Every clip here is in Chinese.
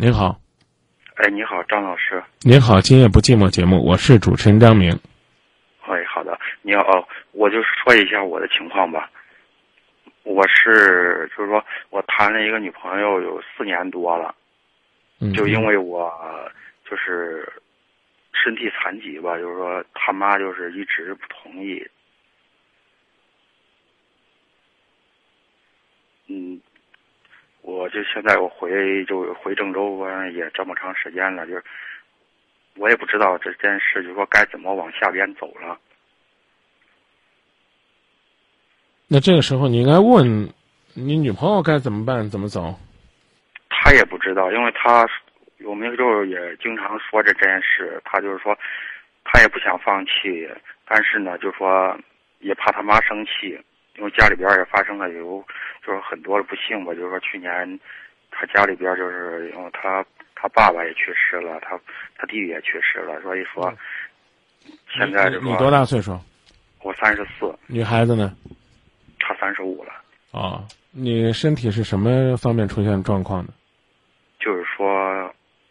您好，哎，你好，张老师。您好，今夜不寂寞节目，我是主持人张明。哎，好的，你好，哦，我就说一下我的情况吧。我是，就是说我谈了一个女朋友有四年多了，嗯，就因为我就是身体残疾吧，就是说他妈就是一直不同意。嗯，我就现在我回就回郑州也这么长时间了，就是我也不知道这件事，就说该怎么往下边走了。那这个时候你应该问你女朋友该怎么办，怎么走。她也不知道，因为他有没有就也经常说这件事，她就是说她也不想放弃，但是呢，就说也怕他妈生气。因为家里边也发生了有，就是很多的不幸吧。就是说去年，他家里边就是因为他他爸爸也去世了，他他弟弟也去世了，所以说现在就说你多大岁数？我三十四。女孩子呢？他三十五了。哦，你身体是什么方面出现状况呢？就是说，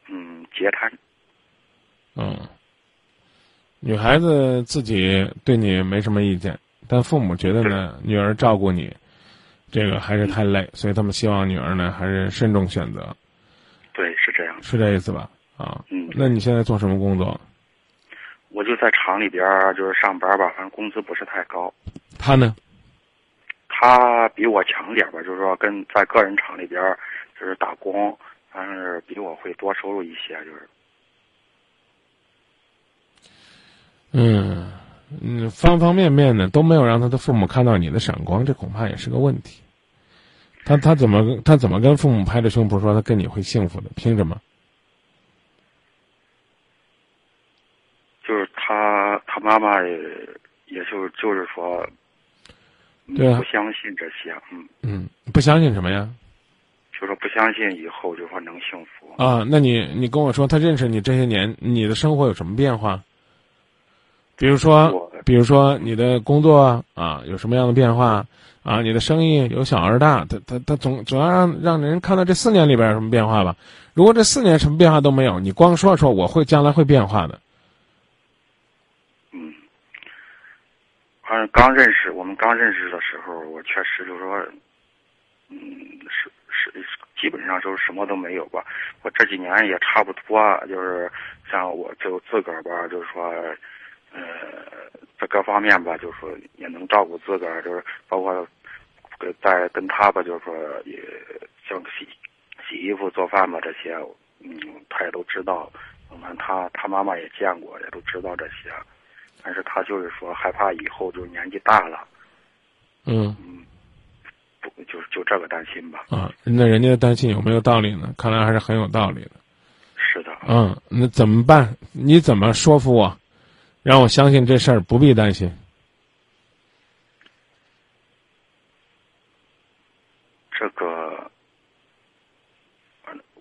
嗯，截瘫。嗯，女孩子自己对你没什么意见。但父母觉得呢，女儿照顾你，这个还是太累，所以他们希望女儿呢还是慎重选择。对，是这样。是这意思吧？啊，嗯。那你现在做什么工作？我就在厂里边就是上班吧，反正工资不是太高。他呢？他比我强点吧，就是说跟在个人厂里边就是打工，但是比我会多收入一些，就是。嗯。嗯，方方面面呢都没有让他的父母看到你的闪光，这恐怕也是个问题。他他怎么他怎么跟父母拍着胸脯说他跟你会幸福的？凭什么？就是他他妈妈也也就就是说，对啊，不相信这些，嗯嗯，不相信什么呀？就说不相信以后就说能幸福啊？那你你跟我说，他认识你这些年，你的生活有什么变化？比如说，比如说你的工作啊，有什么样的变化啊？你的生意由小而大，他他他总总要让让人看到这四年里边有什么变化吧？如果这四年什么变化都没有，你光说说我会将来会变化的。嗯，反正刚认识我们刚认识的时候，我确实就是说，嗯，是是基本上就是什么都没有吧。我这几年也差不多，就是像我就自个儿吧，就是说。呃，在各方面吧，就是说也能照顾自个儿，就是包括跟在跟他吧，就是说也像洗洗衣服、做饭吧这些，嗯，他也都知道。我们他他妈妈也见过，也都知道这些。但是他就是说害怕以后就年纪大了，嗯嗯，不就就这个担心吧。啊，那人家的担心有没有道理呢？看来还是很有道理的。是的。嗯，那怎么办？你怎么说服我？让我相信这事儿不必担心。这个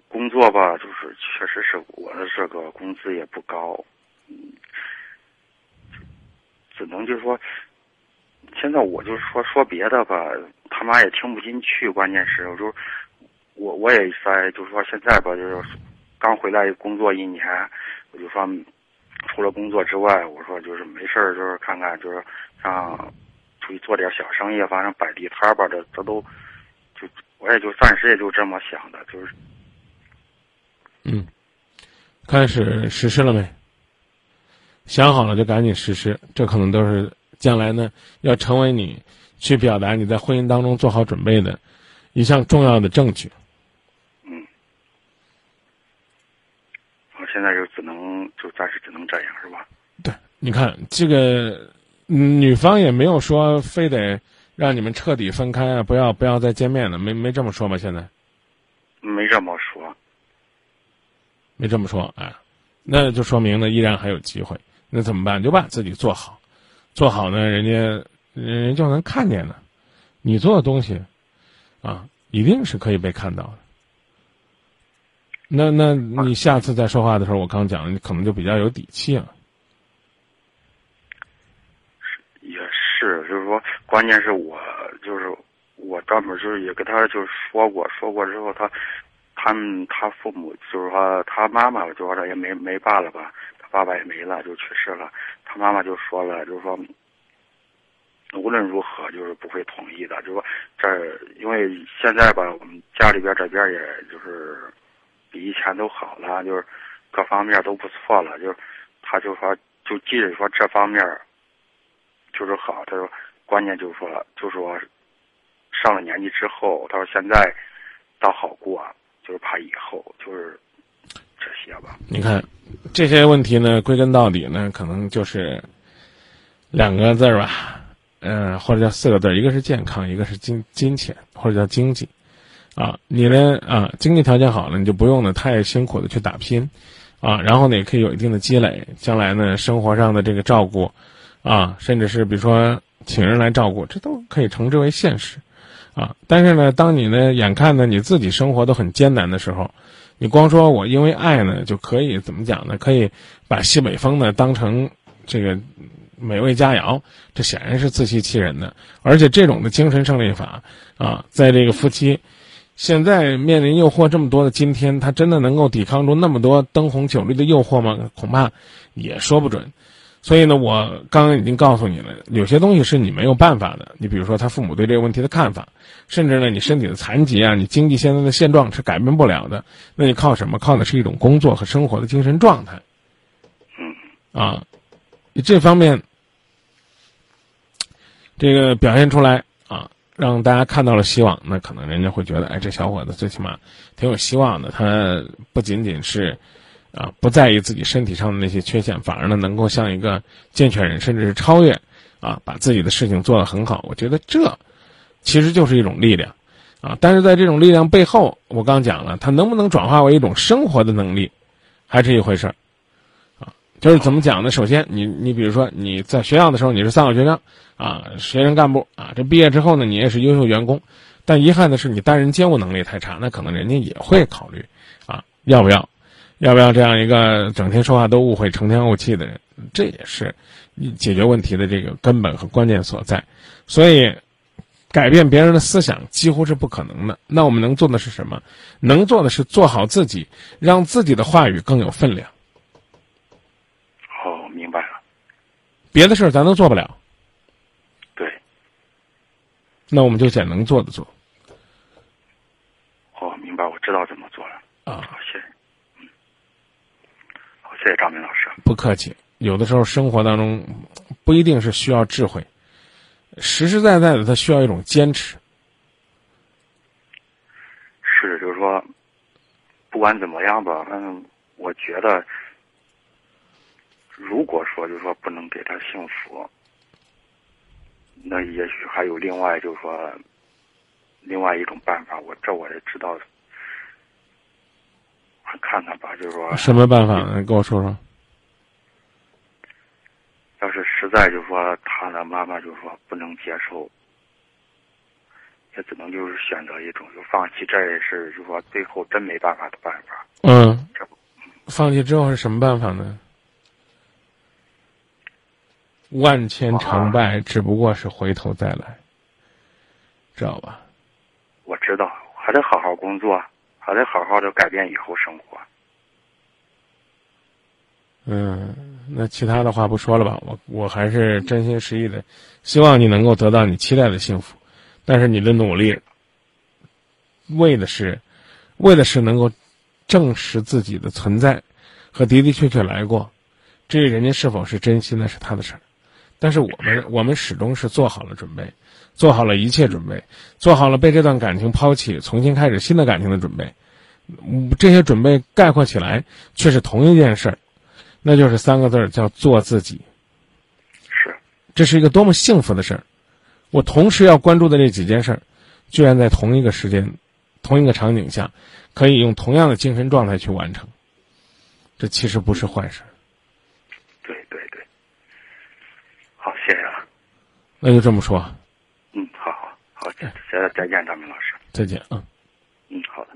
工作吧，就是确实是我的这个工资也不高，嗯，只能就是说，现在我就是说说别的吧，他妈也听不进去。关键是，我就我我也在就是说现在吧，就是刚回来工作一年，我就说。除了工作之外，我说就是没事儿，就是看看，就是像出去做点小生意，反正摆地摊吧，这这都就我也就暂时也就这么想的，就是嗯，开始实施了没？想好了就赶紧实施，这可能都是将来呢要成为你去表达你在婚姻当中做好准备的一项重要的证据。现在就只能就暂时只能这样，是吧？对，你看这个女方也没有说非得让你们彻底分开啊，不要不要再见面了，没没这么说吧？现在没这么说，没这么说，哎，那就说明呢，依然还有机会。那怎么办？就把自己做好，做好呢，人家人就能看见的，你做的东西啊，一定是可以被看到的。那那你下次再说话的时候，我刚讲，你可能就比较有底气了。也是，就是说，关键是我就是我专门就是也跟他就是说过，说过之后，他他他们他父母就是说他妈妈就说这也没没爸了吧，他爸爸也没了，就去世了。他妈妈就说了，就是说无论如何就是不会同意的，就说这因为现在吧，我们家里边这边也就是以前都好了，就是各方面都不错了。就是他就说就即使说这方面就是好，他说关键就是说就说上了年纪之后，他说现在倒好过。就是怕以后就是这些吧。你看，这些问题呢，归根到底呢，可能就是两个字儿吧，嗯，或者叫四个字，一个是健康，一个是金金钱，或者叫经济。啊，你呢啊，经济条件好了，你就不用呢太辛苦的去打拼，啊，然后呢也可以有一定的积累，将来呢生活上的这个照顾，啊，甚至是比如说请人来照顾，这都可以称之为现实。啊，但是呢，当你呢眼看呢你自己生活都很艰难的时候，你光说我因为爱呢就可以怎么讲呢？可以把西北风呢当成这个美味佳肴，这显然是自欺欺人的。而且这种的精神胜利法啊，在这个夫妻现在面临诱惑这么多的今天，他真的能够抵抗住那么多灯红酒绿的诱惑吗？恐怕也说不准。所以呢，我刚刚已经告诉你了，有些东西是你没有办法的。你比如说，他父母对这个问题的看法，甚至呢，你身体的残疾啊，你经济现在的现状是改变不了的。那你靠什么？靠的是一种工作和生活的精神状态。嗯。啊，你这方面，这个表现出来啊，让大家看到了希望，那可能人家会觉得，哎，这小伙子最起码挺有希望的。他不仅仅是。啊，不在意自己身体上的那些缺陷，反而呢能够像一个健全人，甚至是超越，啊，把自己的事情做得很好。我觉得这其实就是一种力量，啊，但是在这种力量背后，我刚讲了，它能不能转化为一种生活的能力，还是一回事儿，就是怎么讲呢？首先，你你比如说你在学校的时候你是三好学生，啊，学生干部，啊，这毕业之后呢你也是优秀员工，但遗憾的是你待人接物能力太差，那可能人家也会考虑，啊，要不要？要不要这样一个整天说话都误会、成天怄气的人？这也是解决问题的这个根本和关键所在。所以，改变别人的思想几乎是不可能的。那我们能做的是什么？能做的是做好自己，让自己的话语更有分量。哦，明白了。别的事儿咱都做不了。对。那我们就捡能做的做。哦，明白，我知道怎么做了。啊，好，谢谢。谢谢张明老师。不客气。有的时候生活当中不一定是需要智慧，实实在在的，他需要一种坚持。是，就是说，不管怎么样吧，反正我觉得，如果说就是说不能给他幸福，那也许还有另外就是说，另外一种办法。我这我也知道。看看吧，就是说什么办法呢？跟我说说。要是实在就是说他的妈妈就是说不能接受，也只能就是选择一种就放弃，这也是就是说最后真没办法的办法。嗯。这不，放弃之后是什么办法呢？万千成败只不过是回头再来，知道吧？我知道，还得好好工作。还得好好的改变以后生活。嗯，那其他的话不说了吧。我我还是真心实意的，希望你能够得到你期待的幸福。但是你的努力，为的是，为的是能够证实自己的存在和的的确确来过。至于人家是否是真心，那是他的事儿。但是我们我们始终是做好了准备。做好了一切准备，做好了被这段感情抛弃、重新开始新的感情的准备。这些准备概括起来却是同一件事儿，那就是三个字儿，叫做自己。是，这是一个多么幸福的事儿！我同时要关注的这几件事儿，居然在同一个时间、同一个场景下，可以用同样的精神状态去完成。这其实不是坏事。对对那就这么说。嗯好好好再再再见张明老师。再见啊嗯好的。